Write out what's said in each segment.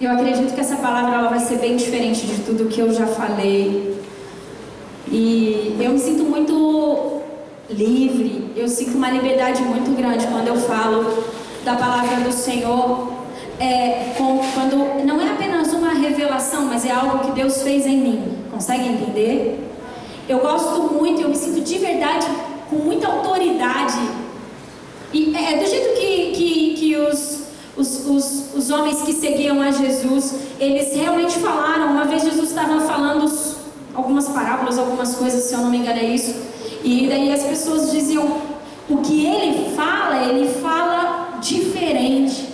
Eu acredito que essa palavra ela vai ser bem diferente de tudo que eu já falei. E eu me sinto muito livre, eu sinto uma liberdade muito grande quando eu falo da palavra do Senhor é, com, quando não é apenas uma revelação, mas é algo que Deus fez em mim. Consegue entender? Eu gosto muito, eu me sinto de verdade com muita autoridade. E é, é do jeito que, que, que os, os, os, os homens que seguiam a Jesus, eles realmente falaram. Uma vez Jesus estava falando algumas parábolas, algumas coisas, se eu não me engano, é isso. E daí as pessoas diziam: o que ele fala, ele fala diferente.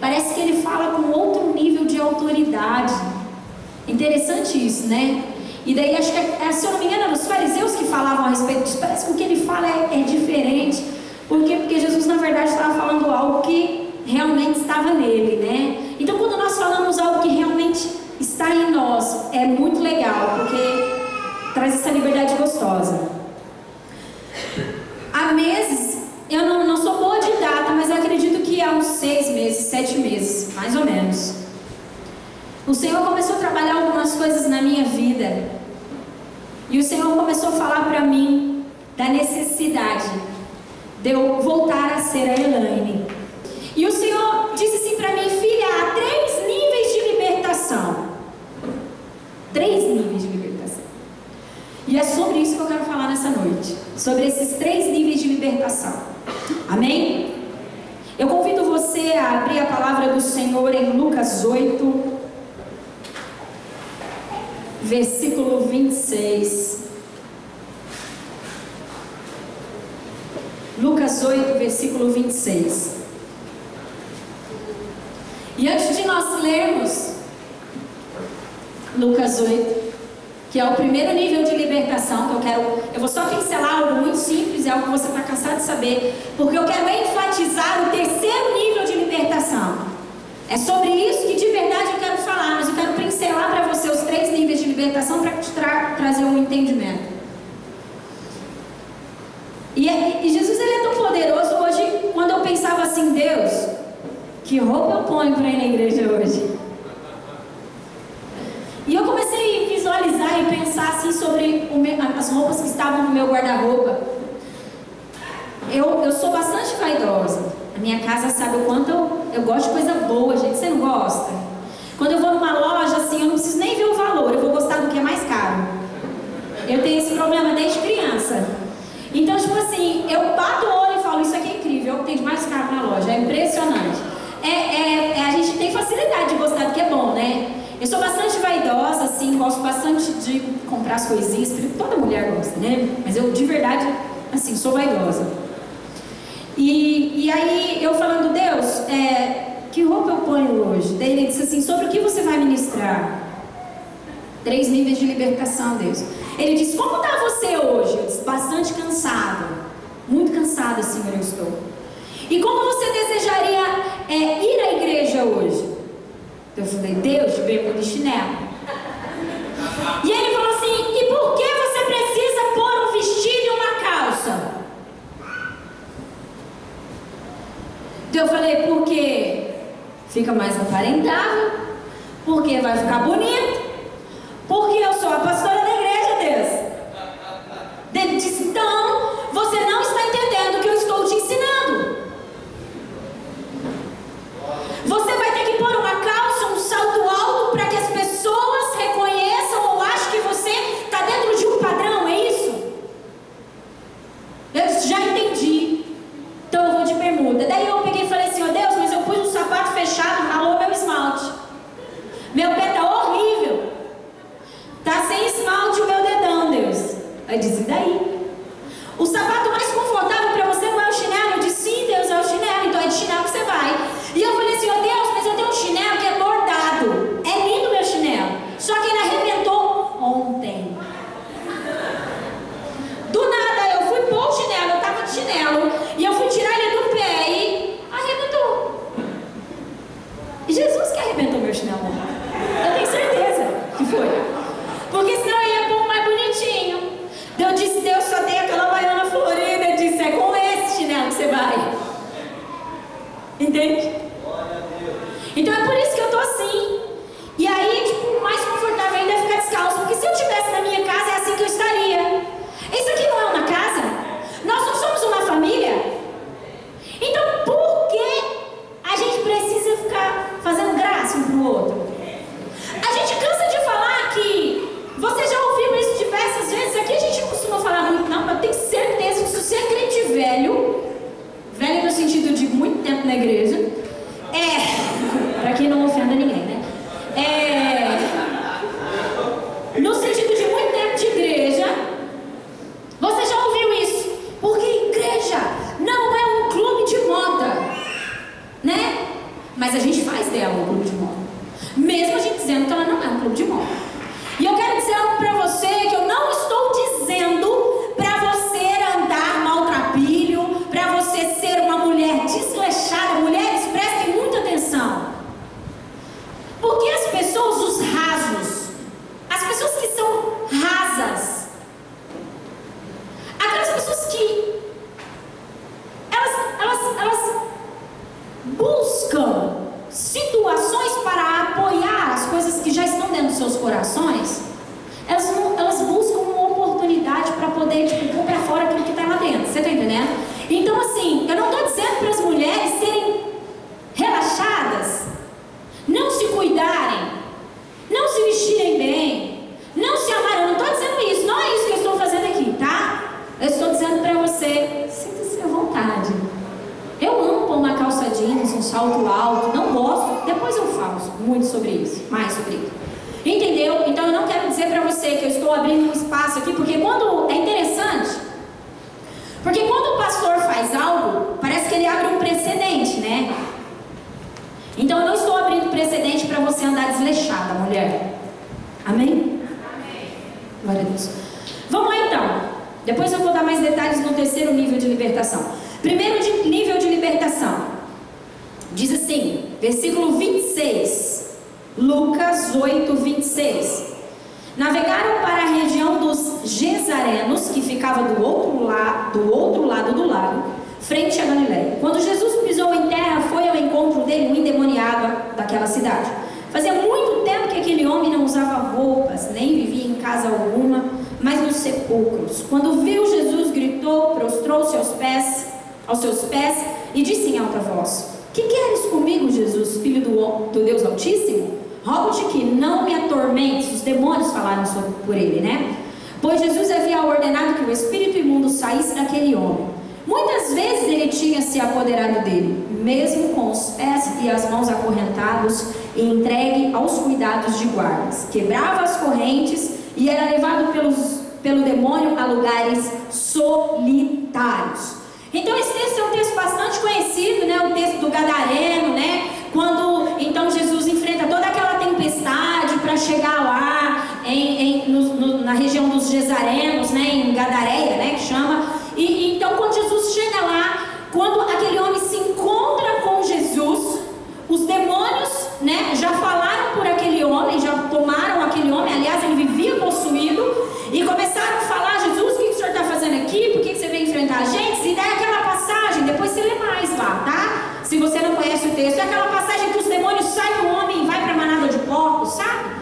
Parece que ele fala com outro nível de autoridade. Interessante isso, né? E daí, acho que, é, se eu não me engano, eram os fariseus que falavam a respeito disso. Parece que o que ele fala é, é diferente. Por quê? Porque Jesus, na verdade, estava falando algo que realmente estava nele, né? Então, quando nós falamos algo que realmente está em nós, é muito legal, porque traz essa liberdade gostosa. Há meses, eu não, não sou boa de data, mas eu acredito que há uns seis meses, sete meses, mais ou menos. O Senhor começou a trabalhar algumas coisas na minha vida. E o Senhor começou a falar para mim da necessidade de eu voltar a ser a Elaine. E o Senhor disse assim para mim, filha, há três níveis de libertação. Três níveis de libertação. E é sobre isso que eu quero falar nessa noite. Sobre esses três níveis de libertação. Amém? Eu convido você a abrir a palavra do Senhor em Lucas 8, versículo 26. Lucas 8, versículo 26. E antes de nós lermos Lucas 8, que é o primeiro nível de libertação que eu quero. Eu vou só pincelar algo muito simples, é algo que você está cansado de saber, porque eu quero enfatizar o terceiro nível de libertação. É sobre isso que de verdade eu quero falar, mas eu quero pincelar para você os três níveis de libertação para tra trazer um entendimento. E, é, e Jesus ele é tão poderoso hoje, quando eu pensava assim, Deus, que roupa eu ponho para ir na igreja hoje? E eu comecei a visualizar e pensar assim sobre as roupas que estavam no meu guarda-roupa. Eu, eu sou bastante vaidosa. A minha casa sabe o quanto eu, eu gosto de coisa boa, gente. Você não gosta? Quando eu vou numa loja, assim, eu não preciso nem ver o valor, eu vou gostar do que é mais caro. Eu tenho esse problema desde criança. Então, tipo assim, eu bato o olho e falo, isso aqui é incrível, é o que tem de mais caro na loja, é impressionante. É, é, é, a gente tem facilidade de gostar do que é bom, né? Eu sou bastante vaidosa, assim, gosto bastante de comprar as coisinhas, toda mulher gosta, né? Mas eu, de verdade, assim, sou vaidosa. E, e aí, eu falando, Deus, é, que roupa eu ponho hoje? Daí ele disse assim, sobre o que você vai ministrar? Três níveis de libertação, Deus. Ele disse, como está você hoje? Eu disse, bastante cansada. Muito cansada, Senhor, eu estou. E como você desejaria é, ir à igreja hoje? Eu falei, Deus, de bermuda e chinelo. E ele falou assim: e por que você precisa pôr um vestido e uma calça? Então eu falei, porque fica mais aparentável, porque vai ficar bonito, porque eu sou a pastora da igreja, Deus. Ele disse, então, você não está entendendo o que eu estou te ensinando. Você vai ter que pôr uma calça, um salto alto para que as pessoas reconheçam ou achem que você está dentro de um padrão, é isso? Eu já entendi. Então eu vou de bermuda. Daí eu peguei e falei assim: ó oh, Deus, mas eu pus um sapato fechado, ralou meu esmalte. Meu pé tá horrível. Tá sem esmalte o meu dedão, Deus. Aí disse: e daí? Pastor faz algo, parece que ele abre um precedente, né? Então eu não estou abrindo precedente para você andar desleixada, mulher. Amém? Amém. Glória a Deus. Vamos lá então. Depois eu vou dar mais detalhes no terceiro nível de libertação. Primeiro de, nível de libertação. Diz assim, versículo 26. Lucas 8, 26. Navegaram para a região dos Gesarenos, que ficava do outro, la do outro lado do lago, frente a Galiléia. Quando Jesus pisou em terra, foi ao encontro dele um endemoniado daquela cidade. Fazia muito tempo que aquele homem não usava roupas, nem vivia em casa alguma, mas nos sepulcros. Quando viu Jesus, gritou, prostrou-se aos pés, aos seus pés e disse em alta voz: Que queres comigo, Jesus, filho do, do Deus Altíssimo? Rogo-te que não me atormentes. Os demônios falaram sobre, por ele, né? Pois Jesus havia ordenado que o espírito imundo saísse daquele homem. Muitas vezes ele tinha se apoderado dele, mesmo com os pés e as mãos acorrentados e entregue aos cuidados de guardas. Quebrava as correntes e era levado pelos, pelo demônio a lugares solitários. Então esse texto é um texto bastante conhecido, né? O texto do Gadareno, né? Quando então Jesus tempestade chegar lá em, em no, no, na região dos Gesarenos, né? Em Gadareia, né? Que chama. E então quando Jesus chega lá, quando aquele homem se encontra com Jesus, os demônios, né? Já falaram por aquele homem, já tomaram aquele homem. Aliás, ele vivia possuído e começaram a falar: Jesus, o que o senhor está fazendo aqui? Por que você veio enfrentar a gente? Se der aquela passagem, depois você lê mais lá, tá? Se você não conhece o texto, é aquela passagem que os demônios saem do homem e vai para a manada de porcos, sabe?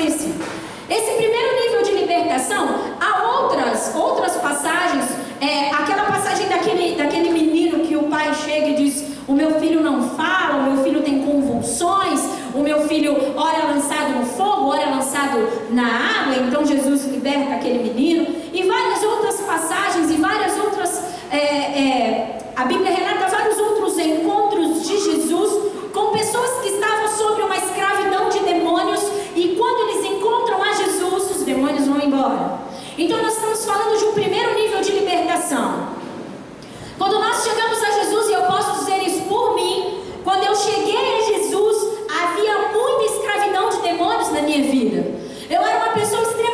É um texto bastante conhecido. Esse primeiro nível de libertação, há outras, outras passagens, é, aquela passagem daquele, daquele menino que o pai chega e diz: O meu filho não fala, o meu filho tem convulsões, o meu filho ora é lançado no fogo, ora é lançado na água, então Jesus liberta aquele menino, e várias outras passagens e várias outras. É, é, a Bíblia relata vários outros encontros de Jesus com pessoas que estavam sob uma escravidão de demônios, e quando eles encontram a Jesus, os demônios vão embora. Então nós estamos falando de um primeiro nível de libertação. Quando nós chegamos a Jesus, e eu posso dizer isso por mim, quando eu cheguei a Jesus, havia muita escravidão de demônios na minha vida. Eu era uma pessoa extremamente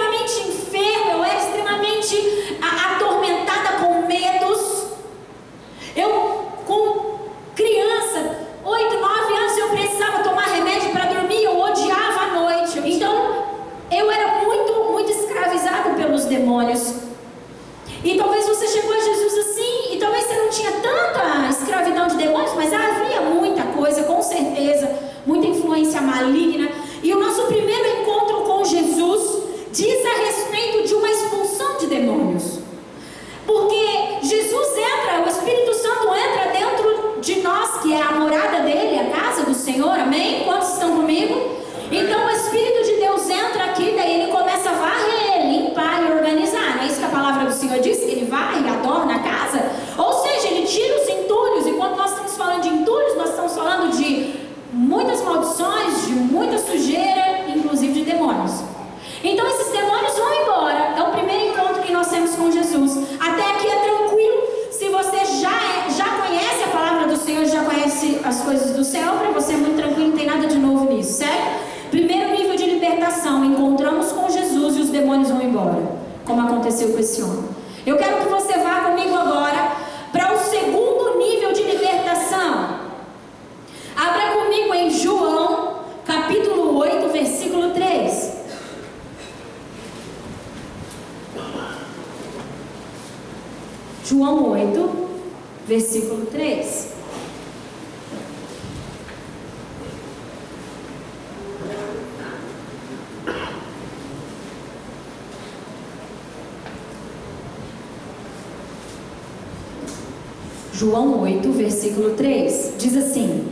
versículo 3, diz assim: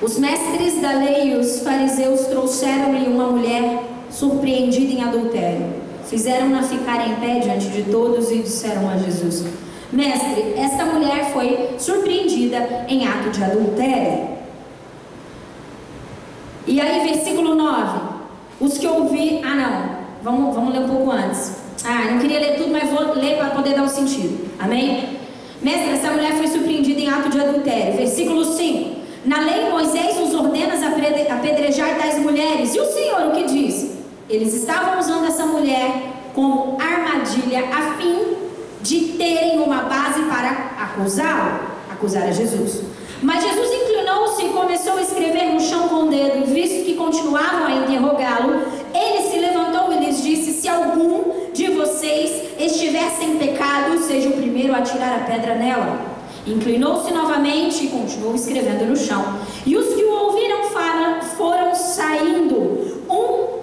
Os mestres da lei e os fariseus trouxeram-lhe uma mulher surpreendida em adultério. Fizeram-na ficar em pé diante de todos e disseram a Jesus: Mestre, esta mulher foi surpreendida em ato de adultério. E aí, versículo 9: Os que ouvi. Ah, não, vamos, vamos ler um pouco antes. Ah, não queria ler tudo, mas vou ler para poder dar o um sentido. Amém? Mestre, essa mulher foi surpreendida em ato de adultério. Versículo 5. Na lei, Moisés nos ordena apedrejar tais mulheres. E o Senhor o que diz? Eles estavam usando essa mulher como armadilha a fim de terem uma base para acusá-lo, acusar a Jesus. Mas Jesus inclinou-se e começou a escrever no chão com o dedo, visto que continuavam a interrogá-lo. Ele se levantou e lhes disse: Se algum de vocês estiver sem pecado, seja o primeiro a pedra nela. Inclinou-se novamente e continuou escrevendo no chão. E os que o ouviram foram saindo, um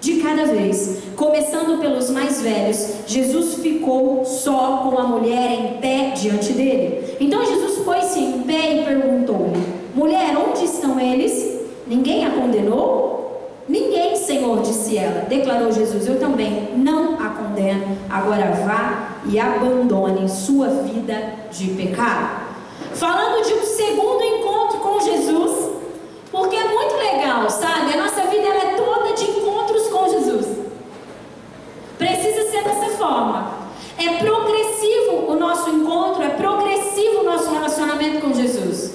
de cada vez, começando pelos mais velhos. Jesus ficou só com a mulher em pé diante dele. Então Jesus pôs-se em pé e perguntou-lhe: Mulher, onde estão eles? Ninguém a condenou? Ninguém, Senhor, disse ela. Declarou Jesus: Eu também não a Agora vá e abandone sua vida de pecado. Falando de um segundo encontro com Jesus, porque é muito legal, sabe? A nossa vida é toda de encontros com Jesus. Precisa ser dessa forma. É progressivo o nosso encontro, é progressivo o nosso relacionamento com Jesus.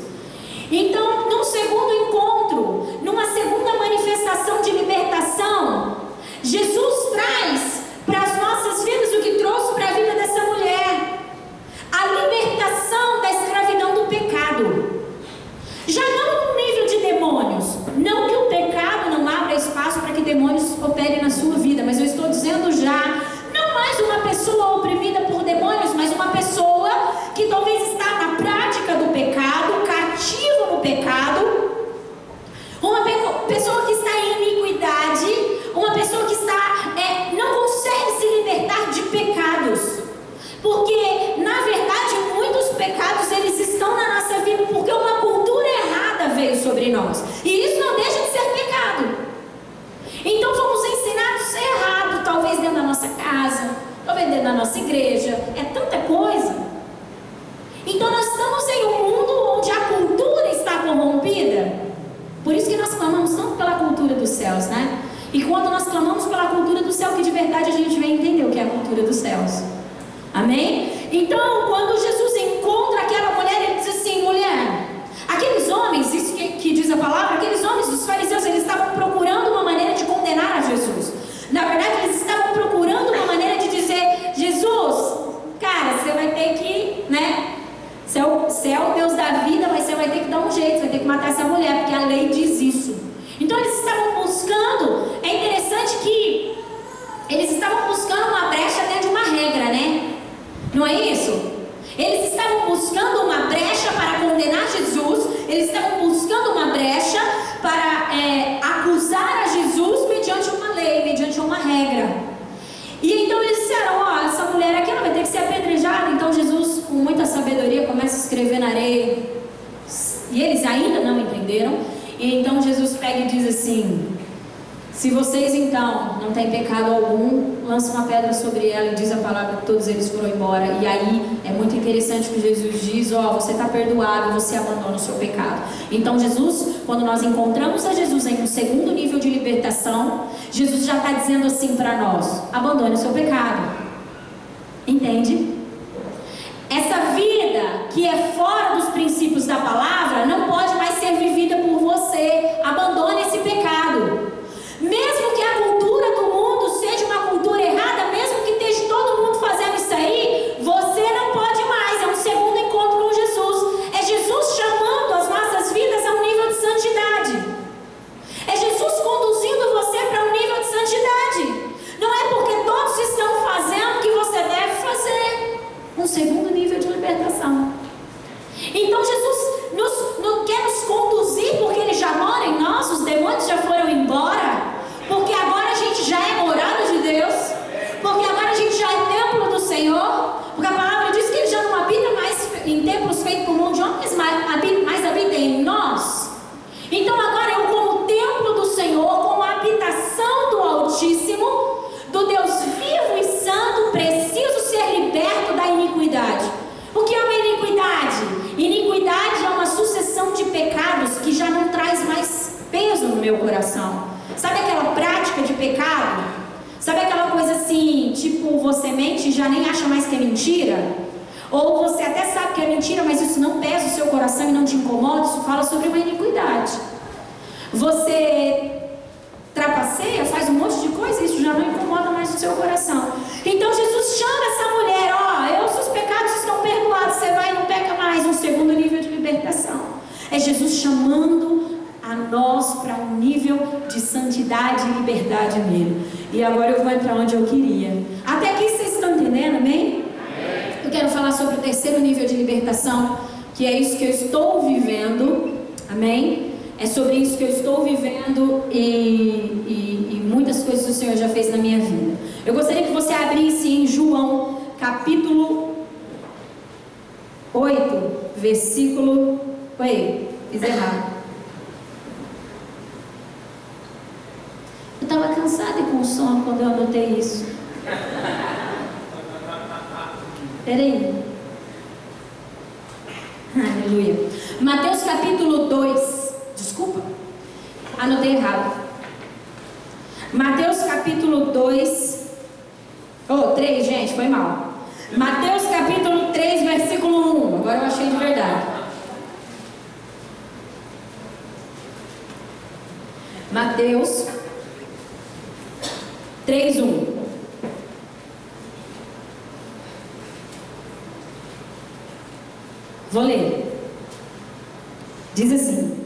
Então, num segundo encontro, numa segunda manifestação de libertação, Jesus traz para as nossas vidas o que trouxe para a vida dessa mulher: a libertação da escravidão do pecado. Já não no nível de demônios, não que o pecado não abra espaço para que demônios operem na sua vida, mas eu estou dizendo já, não mais uma pessoa oprimida por demônios, mas uma pessoa que talvez está na prática do pecado, cativo no pecado, uma pessoa que está em iniquidade, uma pessoa que está é, não consegue se libertar de pecados, porque na verdade muitos pecados eles estão na nossa vida porque uma cultura errada veio sobre nós e isso não deixa de ser pecado. Então fomos ensinados errado, talvez dentro da nossa casa, talvez dentro da nossa igreja, é tanta coisa. Então nós estamos em um mundo onde a cultura está corrompida. Por isso que nós clamamos tanto pela cultura dos céus, né? E quando nós clamamos pela cultura do céu, que de verdade a gente vem entender o que é a cultura dos céus. Amém? Então, quando Jesus encontra aquela mulher, ele diz assim: mulher, aqueles homens, isso que, que diz a palavra, aqueles homens, os fariseus, eles estavam procurando uma maneira de condenar a Jesus. Na verdade, eles estavam procurando uma maneira de dizer: Jesus, cara, você vai ter que, né? Você é, o, você é o Deus da vida, mas você vai ter que dar um jeito, você vai ter que matar essa mulher, porque a lei diz isso. Então eles estavam buscando, é interessante que eles estavam buscando uma brecha dentro de uma regra, né? Não é isso? Eles estavam buscando uma brecha para condenar Jesus, eles estavam buscando uma brecha para é, acusar a Jesus mediante uma lei, mediante uma regra. E então eles disseram: Ó, essa mulher aqui ela vai ter que ser apedrejada. Então Jesus, com muita sabedoria, começa a escrever na areia. E eles ainda não entenderam. E então Jesus pega e diz assim: Se vocês então não têm pecado algum, lança uma pedra sobre ela e diz a palavra que todos eles foram embora. E aí é muito interessante que Jesus diz: Ó, oh, você está perdoado, você abandona o seu pecado. Então Jesus, quando nós encontramos a Jesus em um segundo nível de libertação, Jesus já está dizendo assim para nós: abandone o seu pecado. Entende? Essa vida que é fora dos princípios da palavra não pode mais ser vivida por você. Abandone esse pecado. Mesmo que a cultura do mundo seja uma cultura errada, mesmo que esteja todo mundo fazendo isso aí, você não pode mais. É um segundo encontro com Jesus. É Jesus chamando as nossas vidas a um nível de santidade. É Jesus conduzindo você para um nível de santidade. Não é porque todos estão fazendo que você deve fazer. Um segundo nível de libertação. Então Jesus nos, nos, quer nos conduzir porque Ele já mora em nós, os demônios já foram embora, porque agora a gente já é morada de Deus, porque agora a gente já é templo do Senhor, porque a palavra diz que Ele já não habita mais em templos feitos por mão de homens, mas habita, mas habita em nós. Então agora eu como templo do Senhor, como habitação do Altíssimo, do Deus vivo e santo, preciso ser liberto da iniquidade. O que é uma iniquidade? Iniquidade é uma sucessão de pecados que já não traz mais peso no meu coração. Sabe aquela prática de pecado? Sabe aquela coisa assim, tipo, você mente e já nem acha mais que é mentira? Ou você até sabe que é mentira, mas isso não pesa o seu coração e não te incomoda, isso fala sobre uma iniquidade. Você trapaceia, faz um monte de coisa, isso já não incomoda mais o seu coração. Então Jesus chama essa mulher, ó, eu, seus pecados estão perdoados, você vai e não peca mais, um segundo nível de libertação. É Jesus chamando a nós para um nível de santidade e liberdade nele. E agora eu vou entrar onde eu queria. Até aqui vocês estão entendendo, amém? Eu quero falar sobre o terceiro nível de libertação, que é isso que eu estou vivendo, amém? É sobre isso que eu estou vivendo e, e, e, muitas coisas o Senhor já fez na minha vida. Eu gostaria que você abrisse em João, capítulo 8, versículo. Oi, fiz errado. Eu estava cansada e com sono quando eu anotei isso. Peraí. Aleluia. Mateus capítulo 2. Desculpa, anotei errado. Mateus capítulo 2. Oh, 3, gente, foi mal. Mateus capítulo 3, versículo 1. Agora eu achei de verdade. Mateus 3, 1. Vou ler. Diz assim: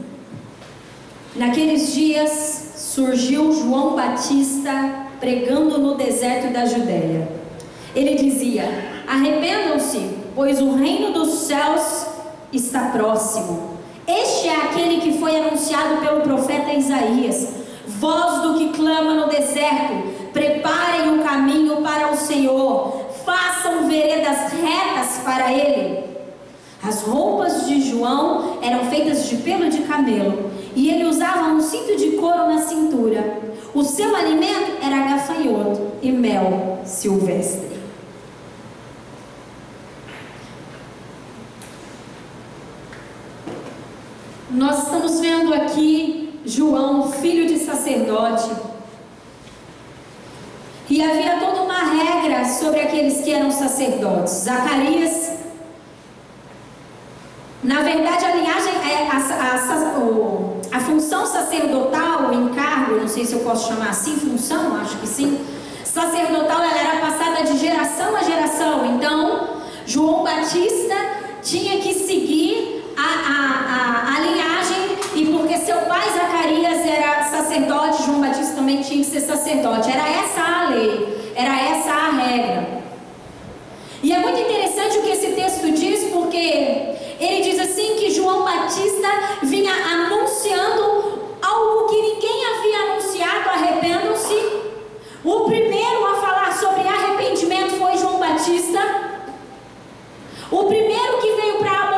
Naqueles dias surgiu João Batista pregando no deserto da Judéia. Ele dizia: Arrependam-se, pois o reino dos céus está próximo. Este é aquele que foi anunciado pelo profeta Isaías. Voz do que clama no deserto: preparem o caminho para o Senhor, façam veredas retas para ele. As roupas de João eram feitas de pelo de camelo e ele usava um cinto de couro na cintura. O seu alimento era gafanhoto e mel silvestre. Nós estamos vendo aqui João, filho de sacerdote. E havia toda uma regra sobre aqueles que eram sacerdotes. Zacarias na verdade, a linhagem, é a, a, a, a, função sacerdotal, o encargo, não sei se eu posso chamar assim, função, acho que sim. Sacerdotal, ela era passada de geração a geração. Então, João Batista tinha que seguir a, a linhagem, e porque seu pai Zacarias era sacerdote, João Batista também tinha que ser sacerdote. Era essa a lei, era essa a regra. E é muito interessante o que esse texto diz, porque ele diz assim que João Batista vinha anunciando algo que ninguém havia anunciado, arrependam-se. O primeiro a falar sobre arrependimento foi João Batista. O primeiro que Eu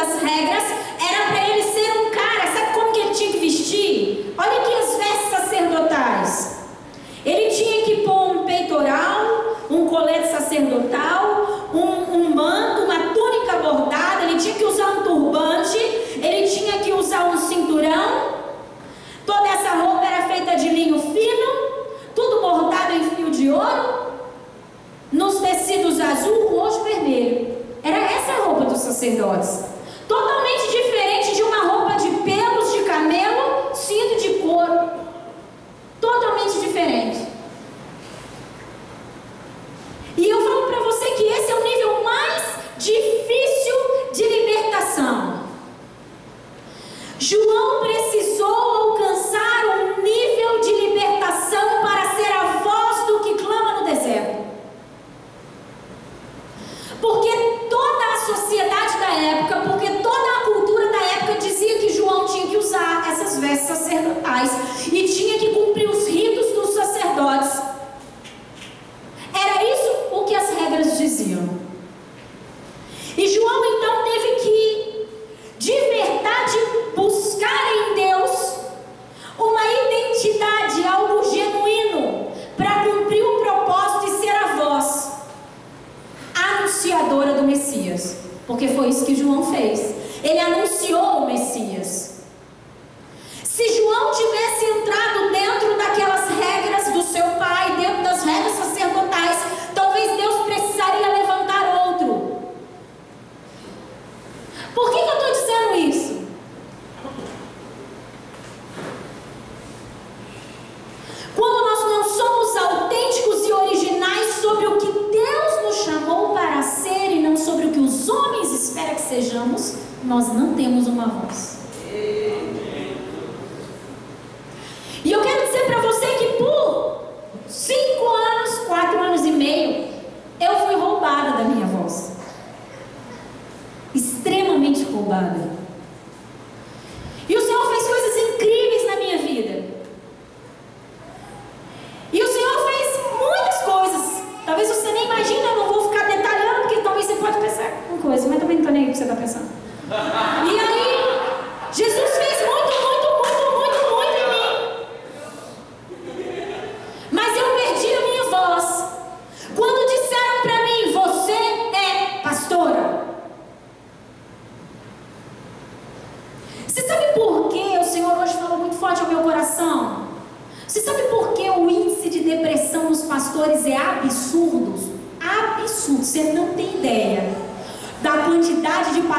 das regras era para ele ser um cara. Sabe como que ele tinha que vestir? Olha aqui as vestes sacerdotais. Ele tinha que pôr um peitoral, um colete sacerdotal, um, um manto, uma túnica bordada. Ele tinha que usar um turbante. Ele tinha que usar um cinturão. Toda essa roupa era feita de linho fino, tudo bordado em fio de ouro, nos tecidos azul, roxo e vermelho. Era essa a roupa dos sacerdotes.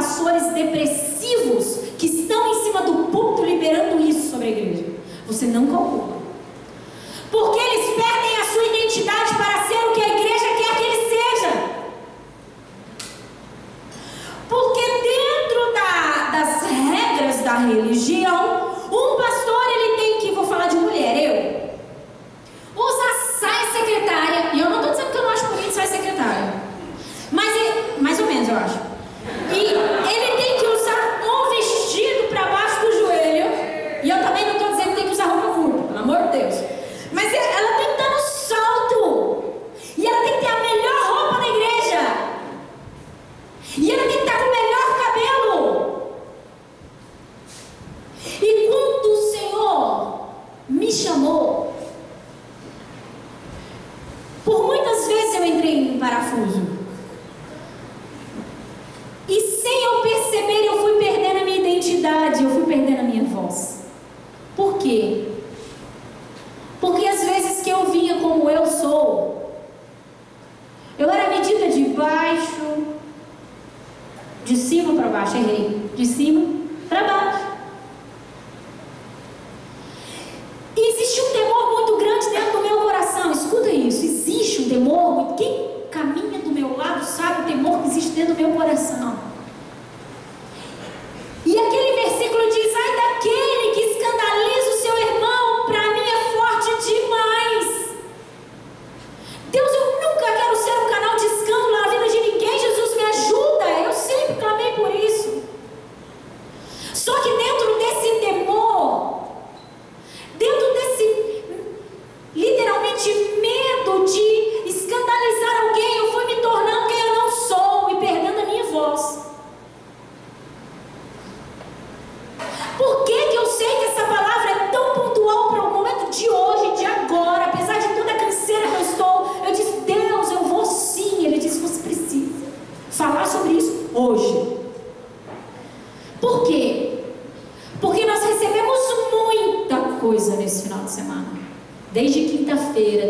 pastores depressivos que estão em cima do púlpito liberando isso sobre a igreja. Você não calcula.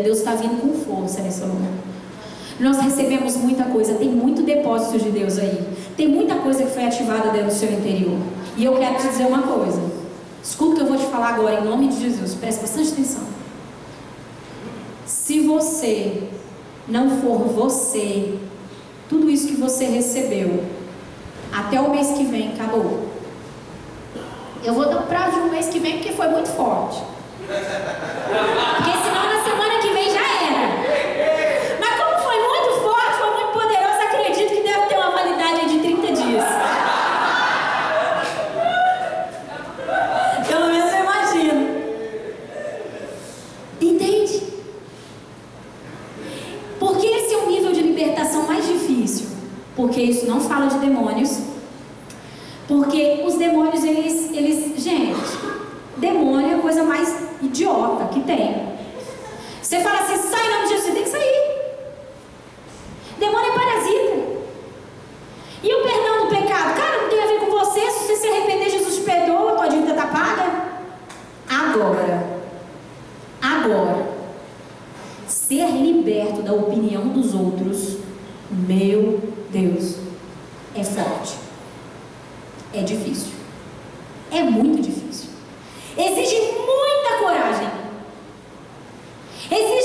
Deus está vindo com força nesse lugar. Nós recebemos muita coisa, tem muito depósito de Deus aí. Tem muita coisa que foi ativada dentro do seu interior. E eu quero te dizer uma coisa. Escuta o que eu vou te falar agora, em nome de Jesus. Presta bastante atenção. Se você não for você, tudo isso que você recebeu, até o mês que vem, acabou. Eu vou dar um prazo de um mês que vem porque foi muito forte. Porque senão isso não fala de demônios, porque os demônios, eles, eles gente, demônio é a coisa mais idiota que tem. Você fala assim, sai em nome de Jesus, você tem que sair. Demônio é parasita. E o perdão do pecado? Cara, não tem a ver com você. Se você se arrepender, Jesus te perdoa, tua dívida está paga. Agora, agora, ser liberto da opinião dos outros, meu Deus é forte. É difícil. É muito difícil. Exige muita coragem. Exige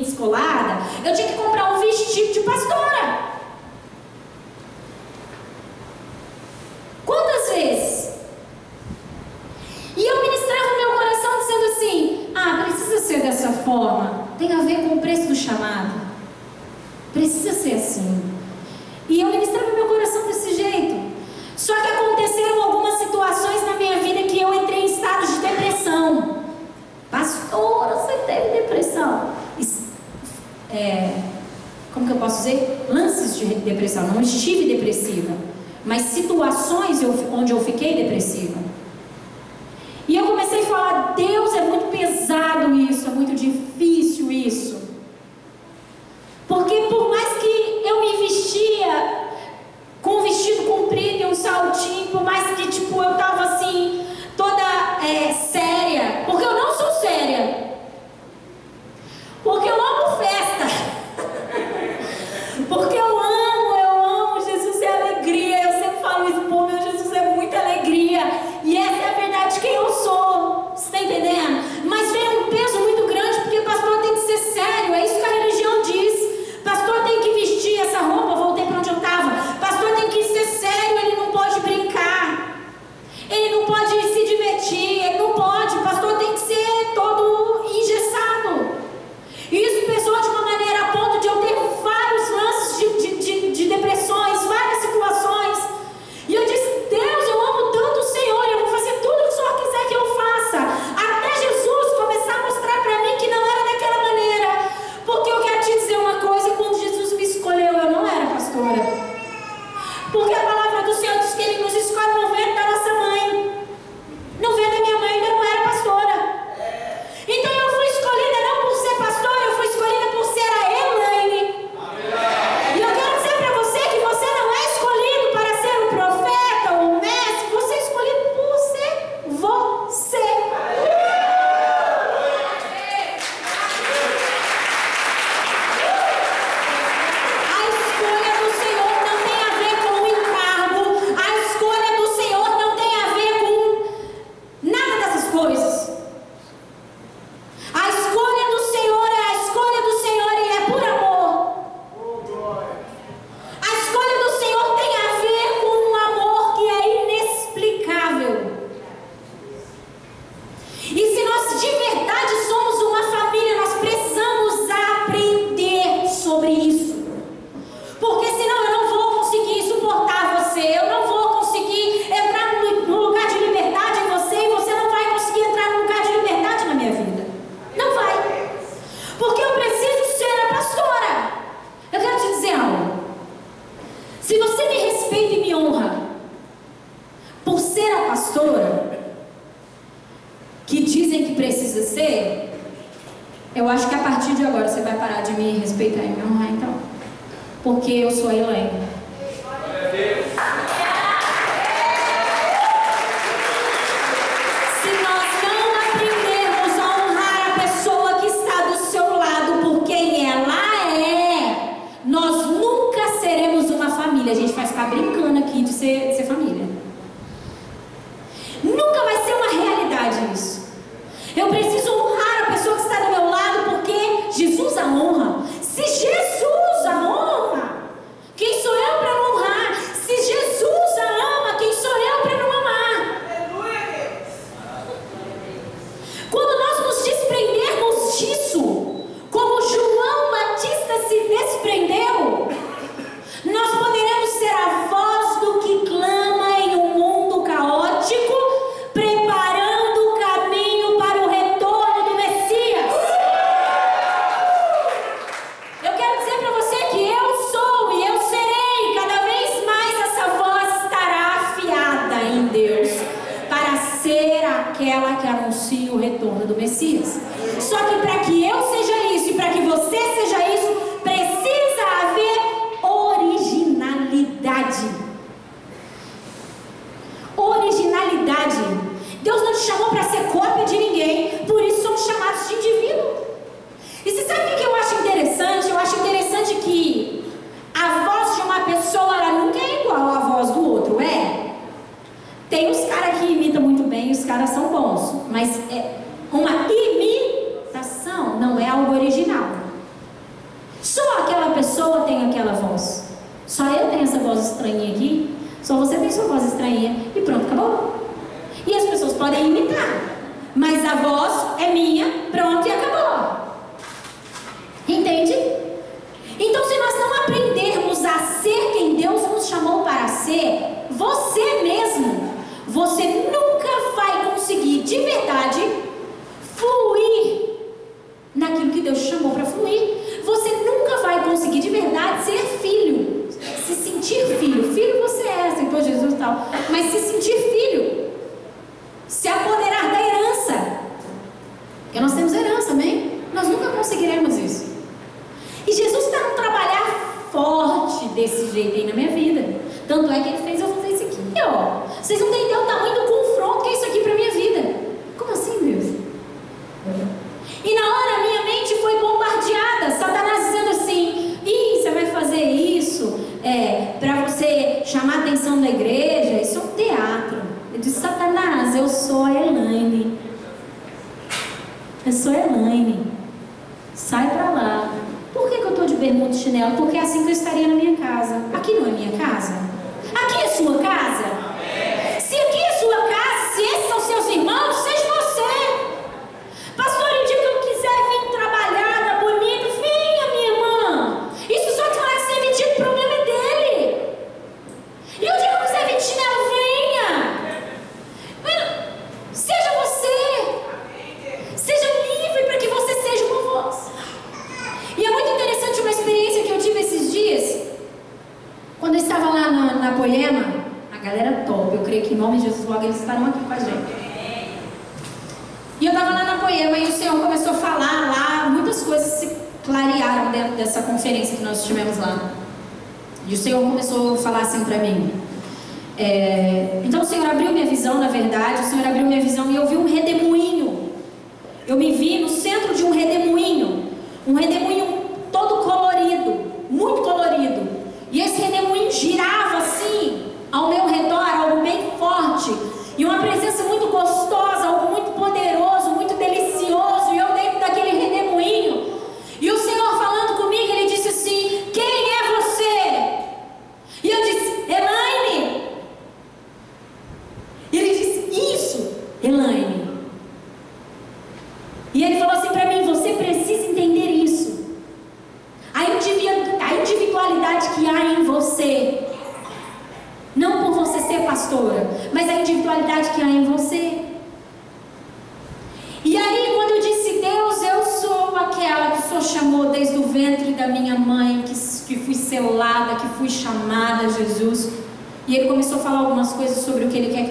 descolada, eu tinha que comprar um vestido de pastor.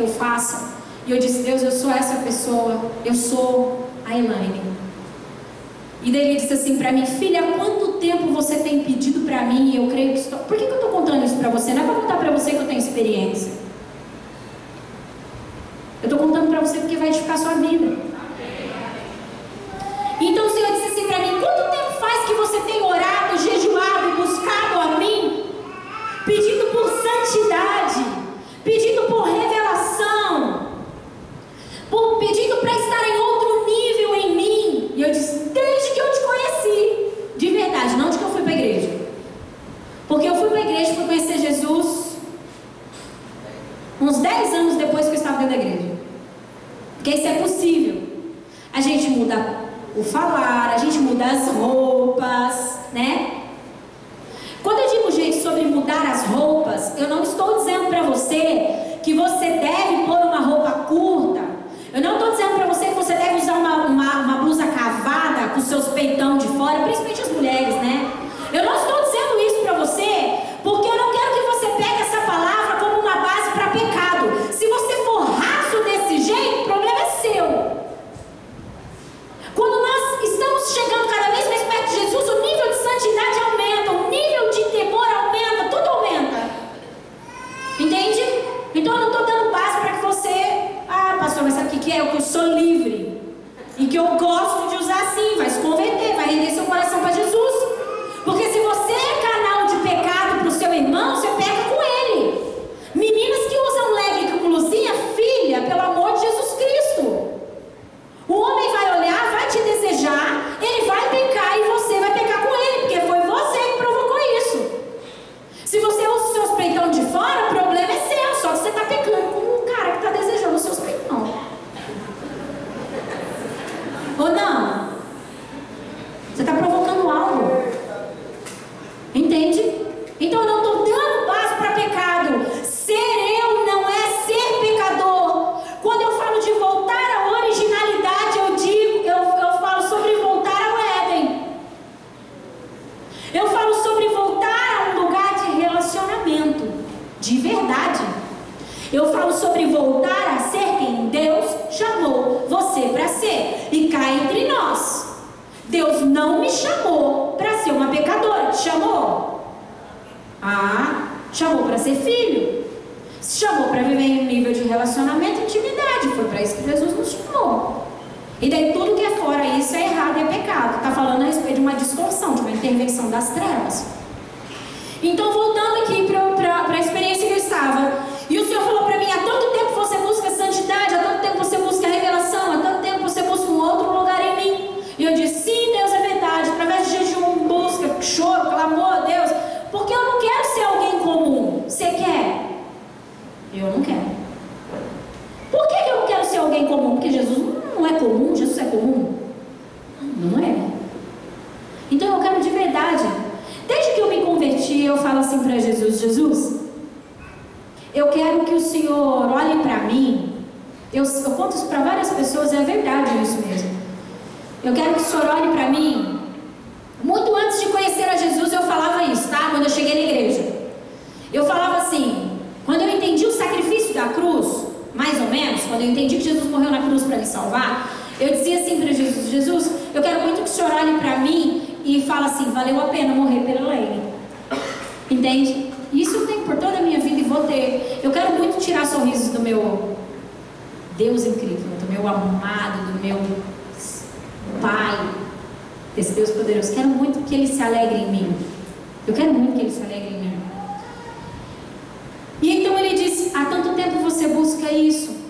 Que eu faça. E eu disse, Deus, eu sou essa pessoa, eu sou a Elaine. E daí ele disse assim para mim, filha, quanto tempo você tem pedido para mim? E eu creio que estou... Por que, que eu estou contando isso para você? Não é para contar para você que eu tenho experiência. Eu estou contando para você porque vai edificar sua vida. Então o Senhor disse assim para mim: quanto tempo faz que você tem orado, jejuado buscado a mim, pedindo por santidade, para viver em um nível de relacionamento intimidade. Foi para isso que Jesus nos chamou. E daí tudo que é fora isso é errado e é pecado. Está falando a respeito de uma distorção, de uma intervenção das trevas. Então, voltando aqui para a experiência que eu estava. E o Senhor falou para mim: há tanto tempo você busca santidade, há tanto tempo você busca revelação, há tanto tempo você busca um outro lugar em mim. E eu disse: sim, Deus é verdade. Através de jejum, busca, choro, clamor a Deus. Porque eu não quero ser alguém comum. Você quer? Eu não quero. Por que, que eu não quero ser alguém comum? Porque Jesus não é comum. Não é. Então eu quero de verdade. Desde que eu me converti, eu falo assim para Jesus: Jesus, eu quero que o Senhor olhe para mim. Eu, eu conto isso para várias pessoas, é verdade isso mesmo. Eu quero que o Senhor olhe para mim. Muito antes de conhecer a Jesus, eu falava isso, tá? Quando eu cheguei na igreja. Eu falava assim, quando eu entendi o sacrifício da cruz, mais ou menos, quando eu entendi que Jesus morreu na cruz para me salvar, eu dizia assim para Jesus: Jesus, eu quero muito que o Senhor olhe para mim e fale assim: valeu a pena morrer pela lei. Entende? Isso eu tenho por toda a minha vida e vou ter. Eu quero muito tirar sorrisos do meu Deus incrível, do meu amado, do meu Pai, desse Deus poderoso. Quero muito que Ele se alegre em mim. Eu quero muito que Ele se alegre em mim. E então ele disse: Há tanto tempo você busca isso.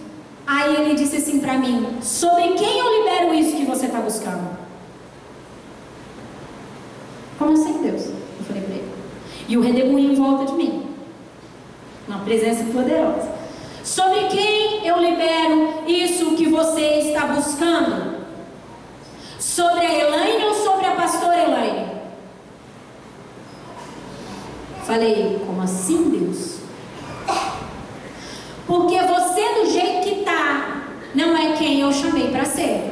Aí ele disse assim para mim: Sobre quem eu libero isso que você está buscando? Como assim, Deus? Eu falei para ele. E o redemoinho em volta de mim. Uma presença poderosa. Sobre quem eu libero isso que você está buscando? Sobre a Elaine ou sobre a pastora Elaine? Falei, como assim, Deus? Porque você, do jeito que tá, não é quem eu chamei para ser.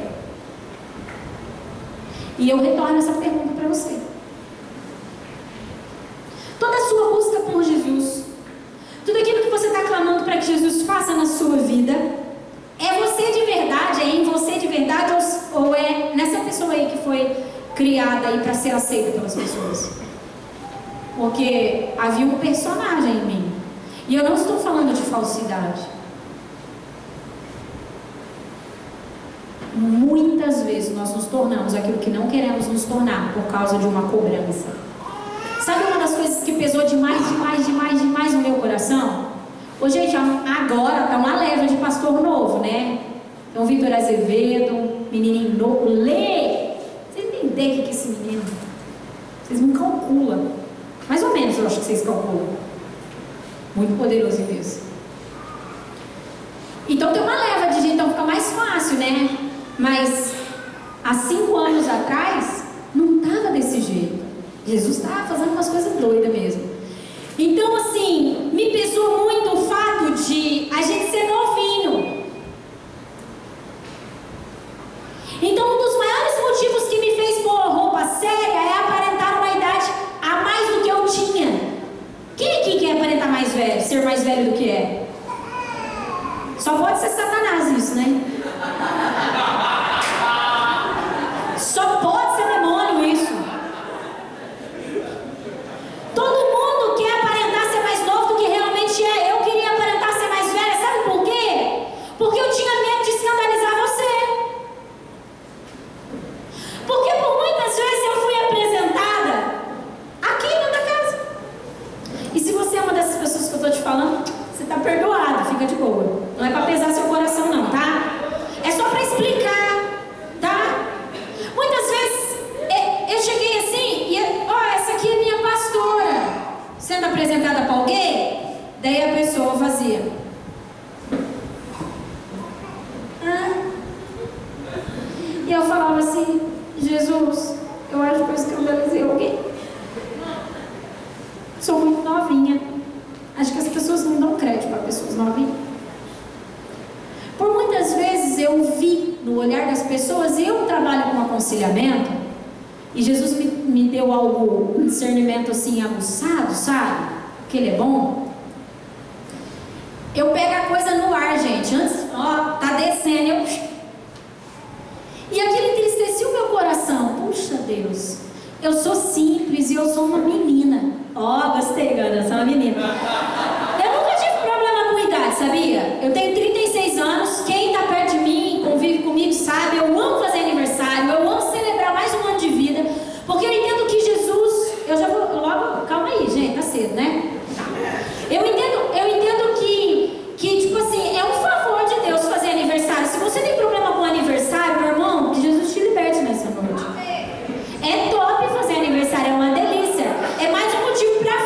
E eu retorno essa pergunta para você. Toda a sua busca por Jesus, tudo aquilo que você está clamando para que Jesus faça na sua vida, é você de verdade, é em você de verdade, ou, ou é nessa pessoa aí que foi criada aí para ser aceita pelas pessoas. Porque havia um personagem em mim. E eu não estou falando de falsidade. Muitas vezes nós nos tornamos aquilo que não queremos nos tornar por causa de uma cobrança. Sabe uma das coisas que pesou demais, demais, demais, demais no meu coração? Hoje, gente, agora tá uma leva de pastor novo, né? Então, Vitor Azevedo, menininho novo, lê! Vocês ideia o que é esse menino? Vocês não calculam. Mais ou menos eu acho que vocês calculam. Muito poderoso em Deus. Então tem uma leva de gente, então fica mais fácil, né? Mas há cinco anos atrás, não estava desse jeito. Jesus estava fazendo umas coisas doidas mesmo. Em mim mesma.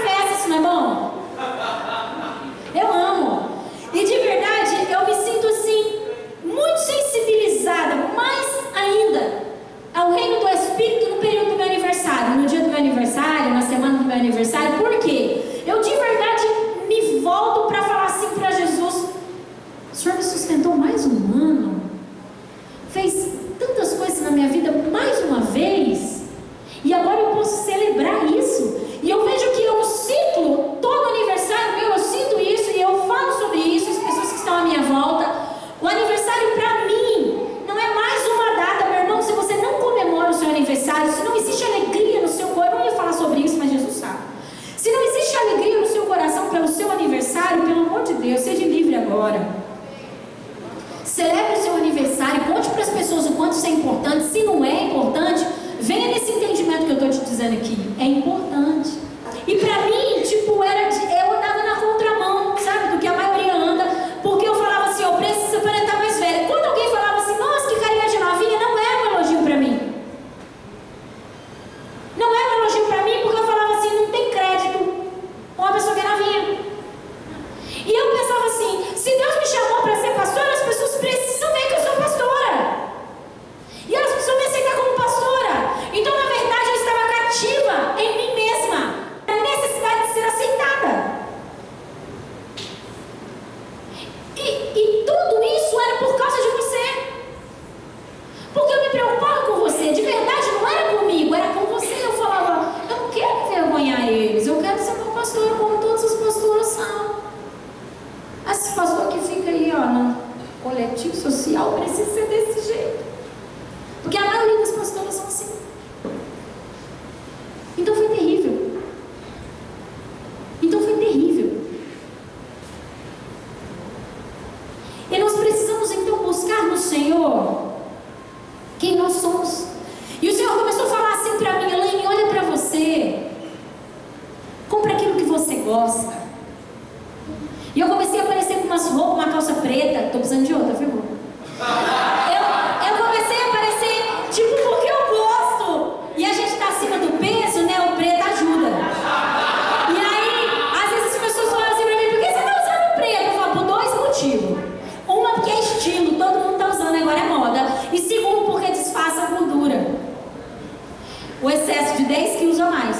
jamais.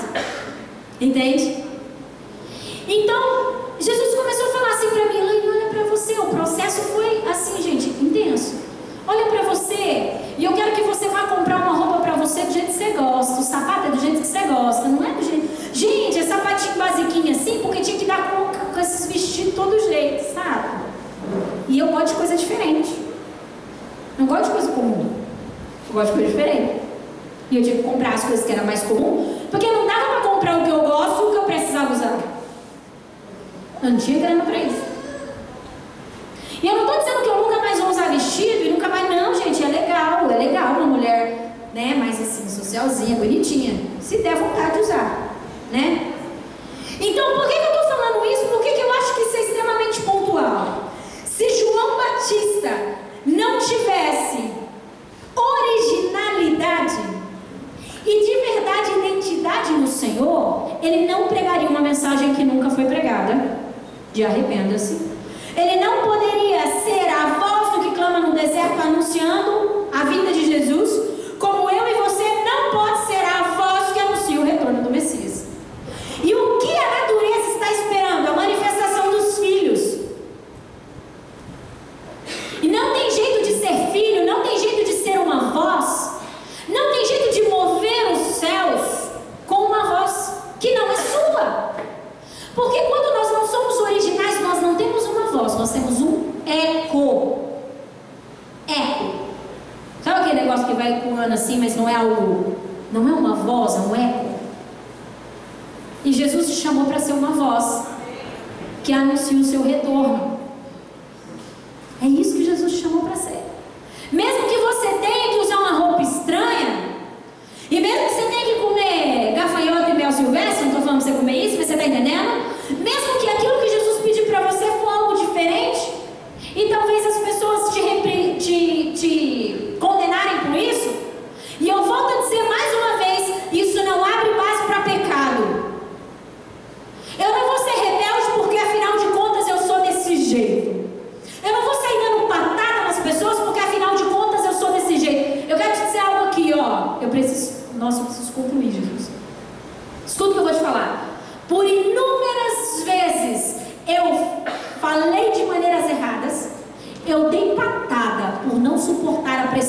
Entende? Então, Jesus começou a falar assim para mim, Elaine, olha para você. O processo foi assim, gente, intenso. Olha para você, e eu quero que você vá comprar uma roupa para você do jeito que você gosta. O sapato é do jeito que você gosta, não é do jeito. Gente, é sapatinho basiquinho assim, porque tinha que dar com, com esses vestidos todo jeito, sabe? E eu gosto de coisa diferente. Não gosto de coisa comum. Eu gosto de coisa diferente. E eu tive que comprar as coisas que eram mais comum para o que eu gosto o que eu precisava usar. Não tinha grana para isso. E eu não estou dizendo que eu nunca mais vou usar vestido e nunca mais. Não, gente, é legal, é legal uma mulher, né? mais assim, socialzinha, bonitinha. Se der vontade de usar. de arrependa-se.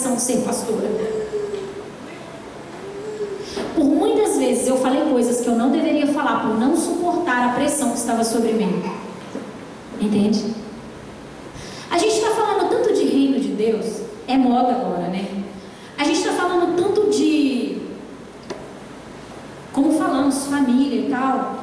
coração ser pastora. Por muitas vezes eu falei coisas que eu não deveria falar por não suportar a pressão que estava sobre mim. Entende? A gente está falando tanto de reino de Deus, é moda agora, né? A gente está falando tanto de como falamos, família e tal.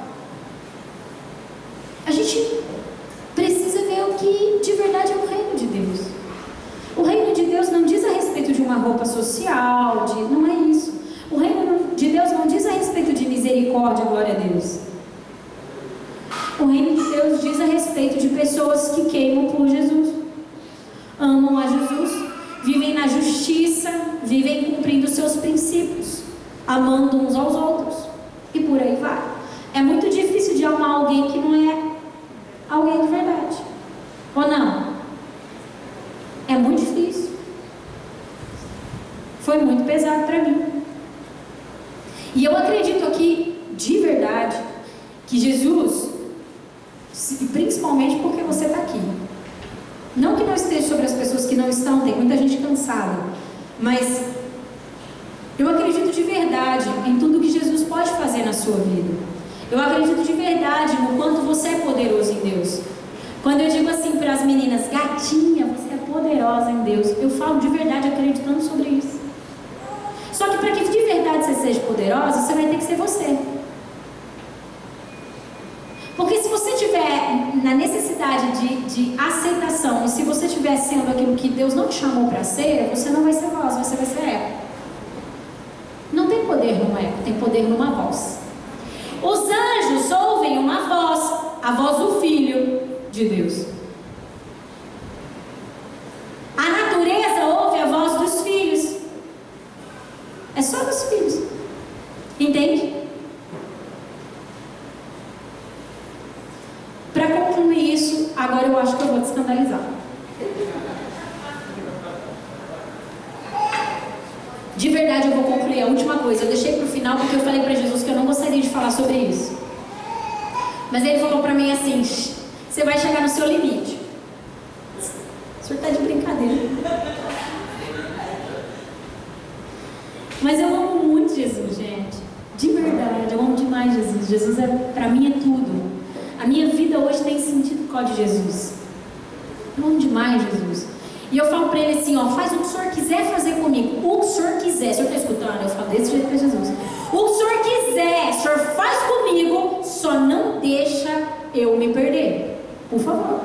E eu falo para ele assim, ó, faz o que o senhor quiser fazer comigo. O que o senhor quiser. O senhor está escutando? Eu falo desse jeito para Jesus. O que o senhor quiser, o senhor faz comigo, só não deixa eu me perder. Por favor.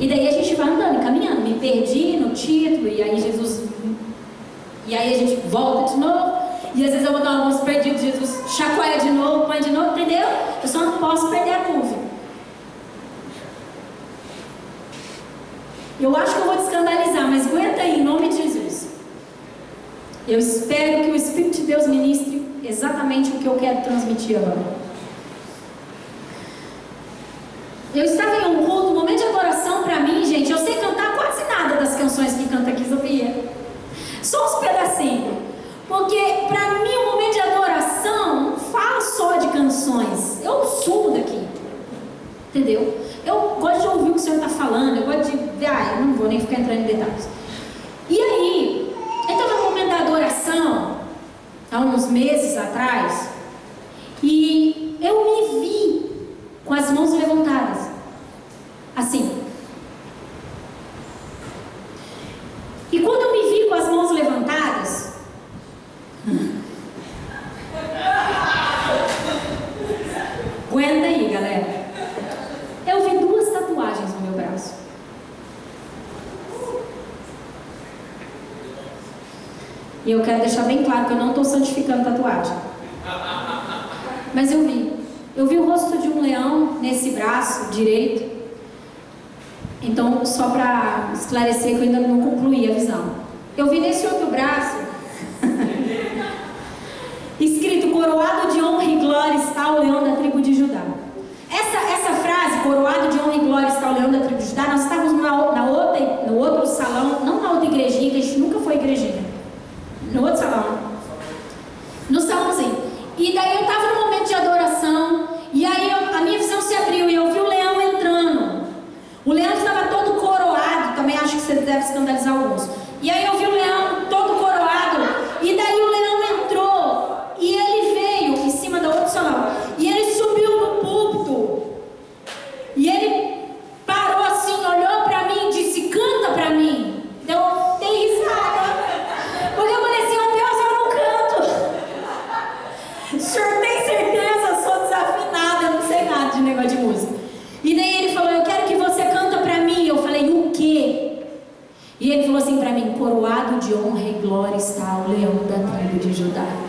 E daí a gente vai andando, caminhando. Me perdi no título, e aí Jesus. E aí a gente volta de novo. E às vezes eu vou dar alguns perdidos, Jesus chacoalha de novo, põe de novo, entendeu? Eu só não posso perder a nuvem. Eu acho que eu vou te escandalizar, mas aguenta aí, em nome de Jesus. Eu espero que o Espírito de Deus ministre exatamente o que eu quero transmitir agora. Eu estava em um culto, um momento de adoração para mim, gente. Eu sei cantar quase nada das canções que canta aqui, Sofia. Só uns pedacinhos. Porque para mim o um momento de adoração não fala só de canções. Eu sumo daqui. Entendeu? Eu gosto de ouvir o que o Senhor está falando. Eu gosto de. Ah, eu não vou nem ficar entrando em detalhes. E aí, eu estava no momento da adoração, há uns meses atrás, e eu me vi com as mãos levantadas. Assim. E quando eu me vi com as mãos levantadas, aguenta aí, galera. Eu vi duas tatuagens no meu braço. E eu quero deixar bem claro que eu não estou santificando tatuagem. Mas eu vi. Eu vi o rosto de um leão nesse braço direito. Então, só para esclarecer que eu ainda não concluí a visão. Eu vi nesse outro braço, escrito: Coroado de honra e glória está o leão da tribo de Judá. Essa, essa frase, coroado de honra e glória está o leão da tribo de Judá, nós estávamos na, na outra, no outro salão, não na outra igrejinha, que a gente nunca foi igrejinha. No outro salão. No salãozinho. E daí eu estava no momento de adoração, e aí eu, a minha visão se abriu e eu vi o leão entrando. O leão estava todo coroado, também acho que você deve escandalizar alguns. E aí eu vi o leão todo coroado, e daí o leão entrou, e ele veio em cima do outro salão, e ele subiu no púlpito, e ele parou assim, olhou para mim e disse: Canta para mim. Eu dei risada, porque eu falei assim: Oh Deus, eu não canto. O senhor tem certeza? Eu sou desafinada, eu não sei nada de negócio de música. E daí ele falou: Eu quero que você canta pra mim. Eu falei: O quê? E ele falou assim pra mim: Coroado de honra e glória está o leão da tribo de Judá.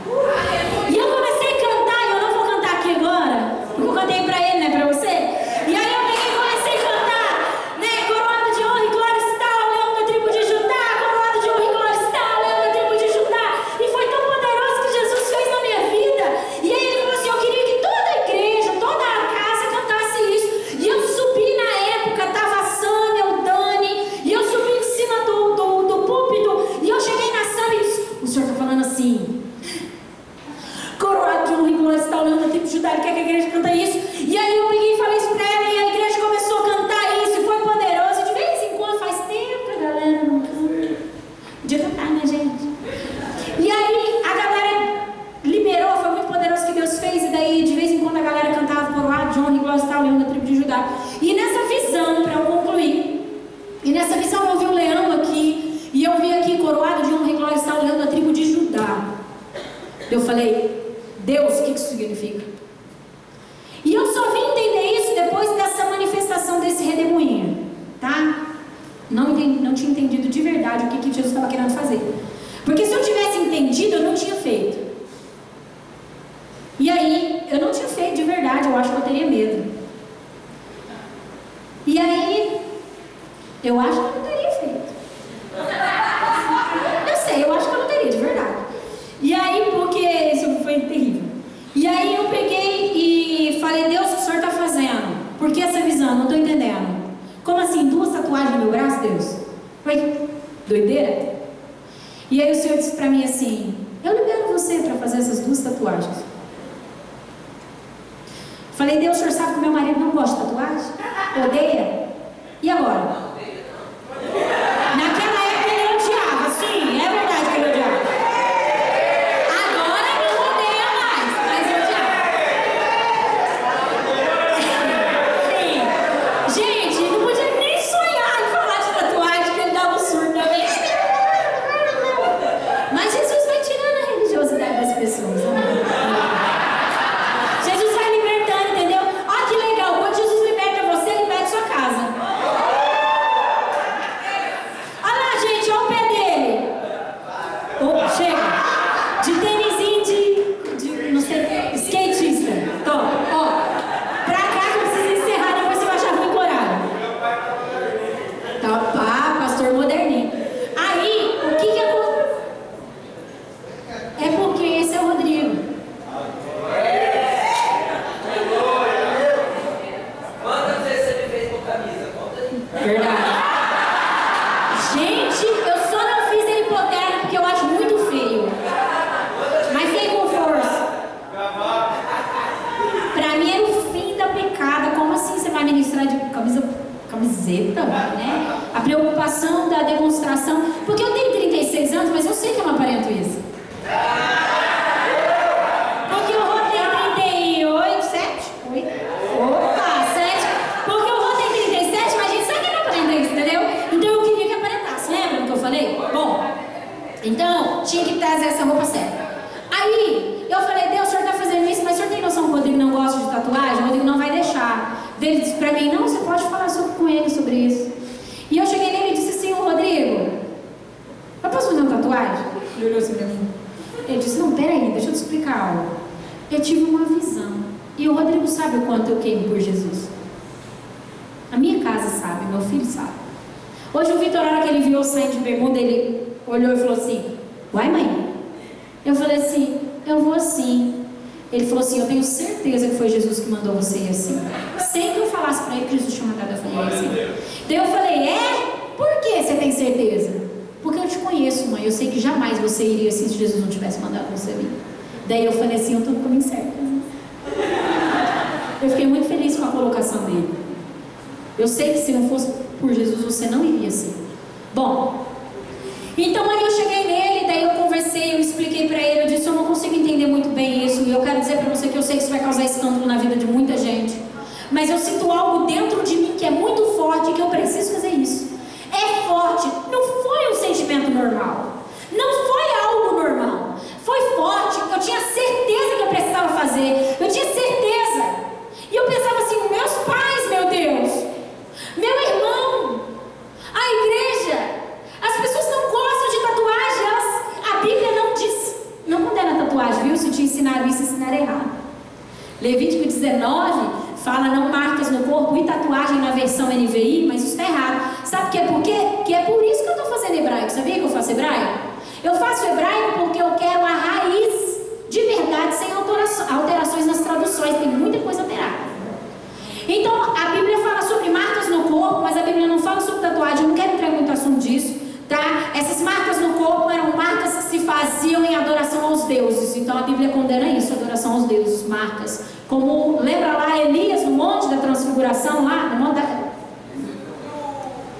tá? Essas marcas no corpo eram marcas que se faziam em adoração aos deuses. Então a Bíblia condena isso, adoração aos deuses, marcas. Como lembra lá Elias no monte da transfiguração lá, no monte da...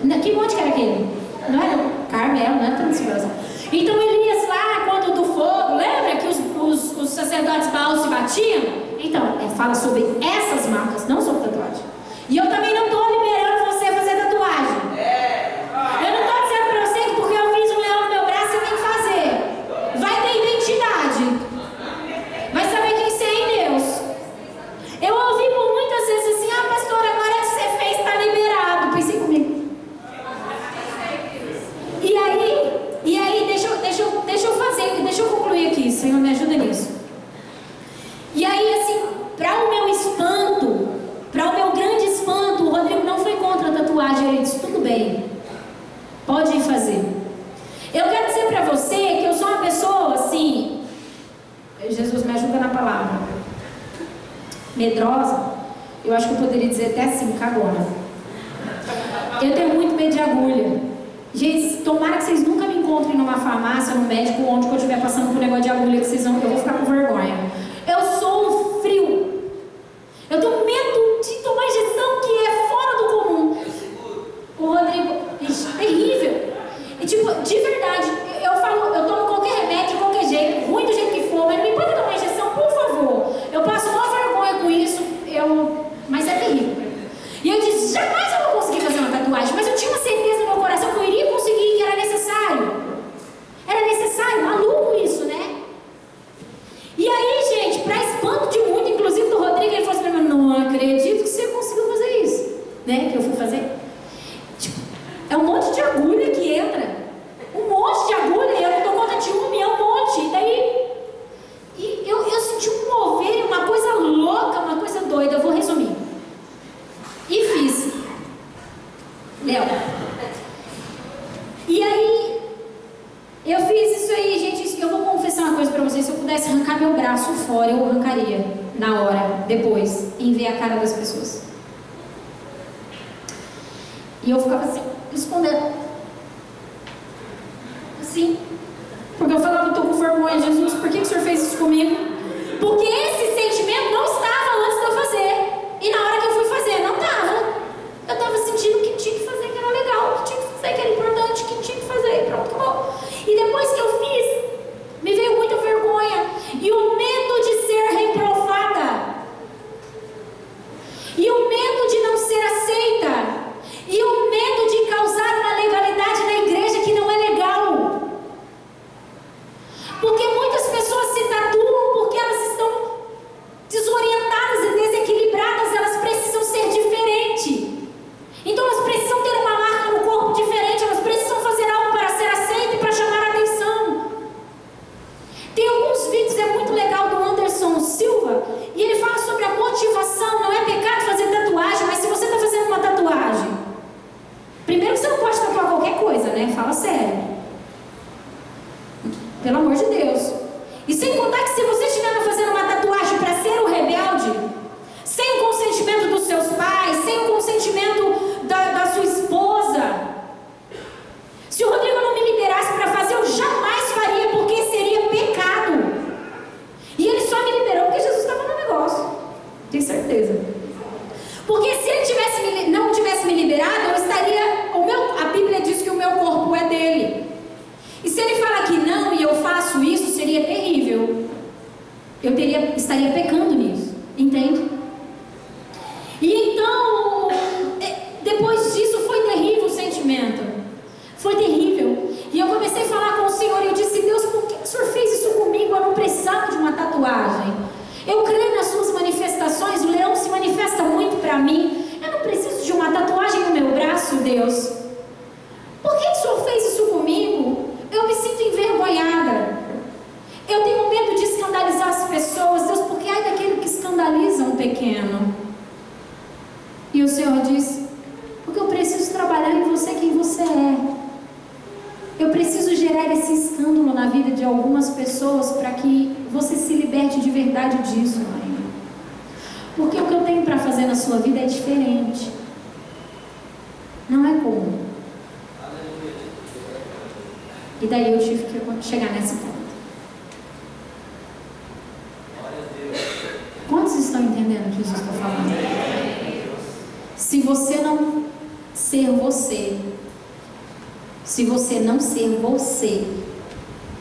Na, que monte que era aquele? Não é era Carmelo, não era transfiguração. Então Elias lá, quando do fogo, lembra que os, os, os sacerdotes baús se batiam? Então, é, fala sobre essas marcas, não sobre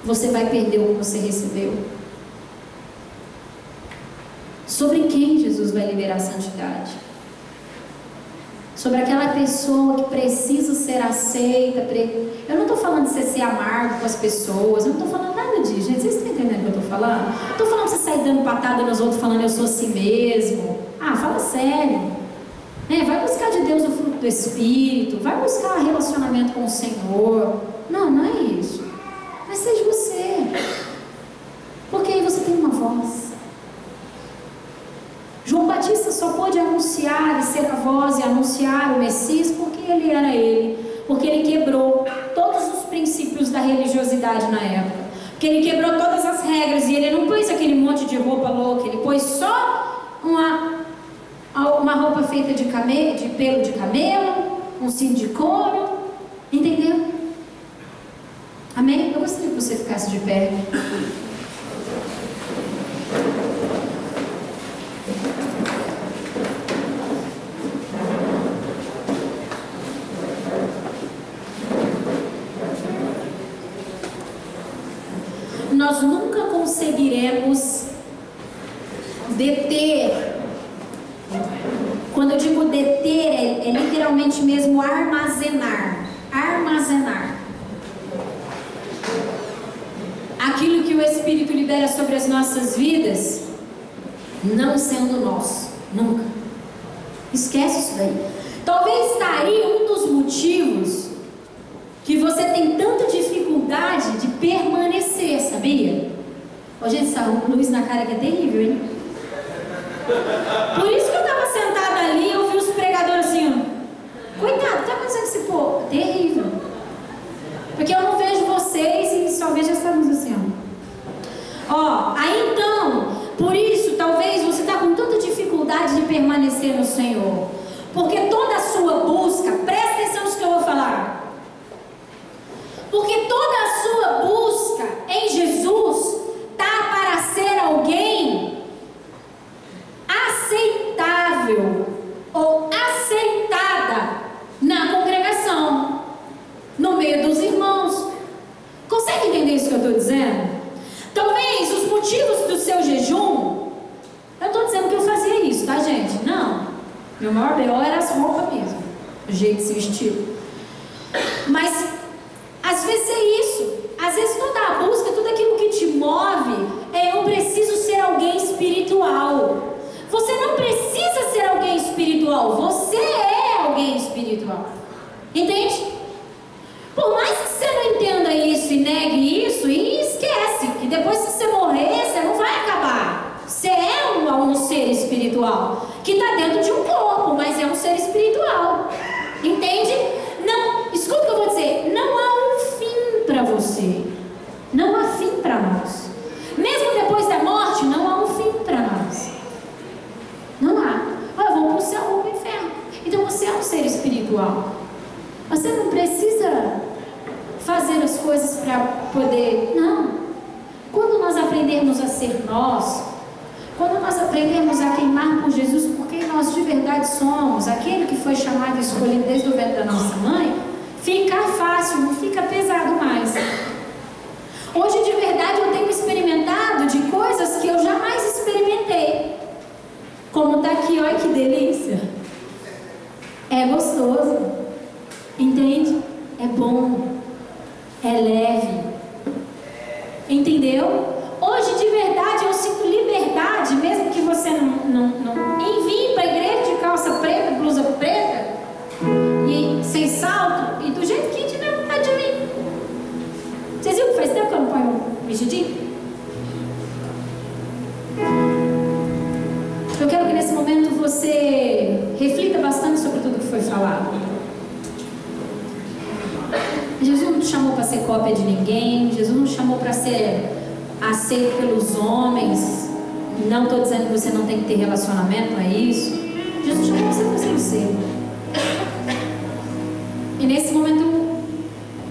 você vai perder o que você recebeu. Sobre quem Jesus vai liberar a santidade? Sobre aquela pessoa que precisa ser aceita. Pre... Eu não estou falando de você ser amargo com as pessoas, eu não estou falando nada disso, gente. Vocês estão entendendo o que eu estou falando? Estou falando de você sair dando patada nos outros falando eu sou assim mesmo. Ah, fala sério. É, vai buscar de Deus o fruto do Espírito, vai buscar relacionamento com o Senhor. Não, não é isso. ser a voz e anunciar o Messias porque ele era ele, porque ele quebrou todos os princípios da religiosidade na época, porque ele quebrou todas as regras e ele não pôs aquele monte de roupa louca, ele pôs só uma, uma roupa feita de, camelo, de pelo de camelo, um cinto de couro, entendeu? Amém? Eu gostaria que você ficasse de pé. Às vezes é isso. Às vezes toda a busca, tudo aquilo que te move, é eu preciso ser alguém espiritual. Você não precisa ser alguém espiritual, você é alguém espiritual. Entende? Por mais que você não entenda isso e negue isso, e esquece que depois que você morrer, você não vai acabar. Você é um, um ser espiritual que está dentro de um corpo, mas é um ser espiritual. Entende? Não, escuta o que eu vou dizer. Não há para você. Não há fim para nós. Mesmo depois da morte, não há um fim para nós. Não há. Ah, eu vou para o céu ou para o inferno. Então você é um ser espiritual. Você não precisa fazer as coisas para poder. Não. Quando nós aprendermos a ser nós, quando nós aprendermos a queimar por Jesus, porque nós de verdade somos, aquele que foi chamado e escolhido desde o ventre da nossa mãe, fica fácil, não fica pesado mais. Hoje, de verdade, eu tenho experimentado de coisas que eu jamais experimentei. Como tá aqui, olha que delícia. É gostoso. Entende? É bom. É leve. Entendeu? Hoje, de verdade, eu sinto liberdade, mesmo que você não, não, não envie para a igreja de calça preta, blusa preta e sem salto e do jeito que faz tempo que eu não ponho vestidinho? Eu quero que nesse momento você reflita bastante sobre tudo que foi falado. Jesus não te chamou para ser cópia de ninguém, Jesus não te chamou para ser aceito pelos homens. Não estou dizendo que você não tem que ter relacionamento, não é isso. Jesus chamou você para ser você. E nesse momento,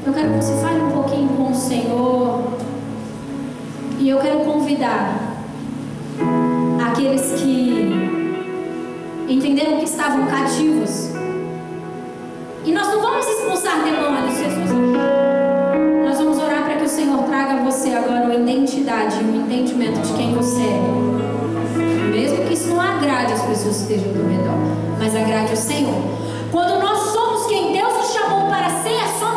eu quero que você fale um pouquinho com o Senhor. E eu quero convidar aqueles que entenderam que estavam cativos. E nós não vamos expulsar demônios, Jesus. Nós vamos orar para que o Senhor traga a você agora uma identidade, um entendimento de quem você é. Mesmo que isso não agrade as pessoas que estejam ao redor, mas agrade o Senhor. Quando nós somos quem Deus nos chamou para ser, somos nós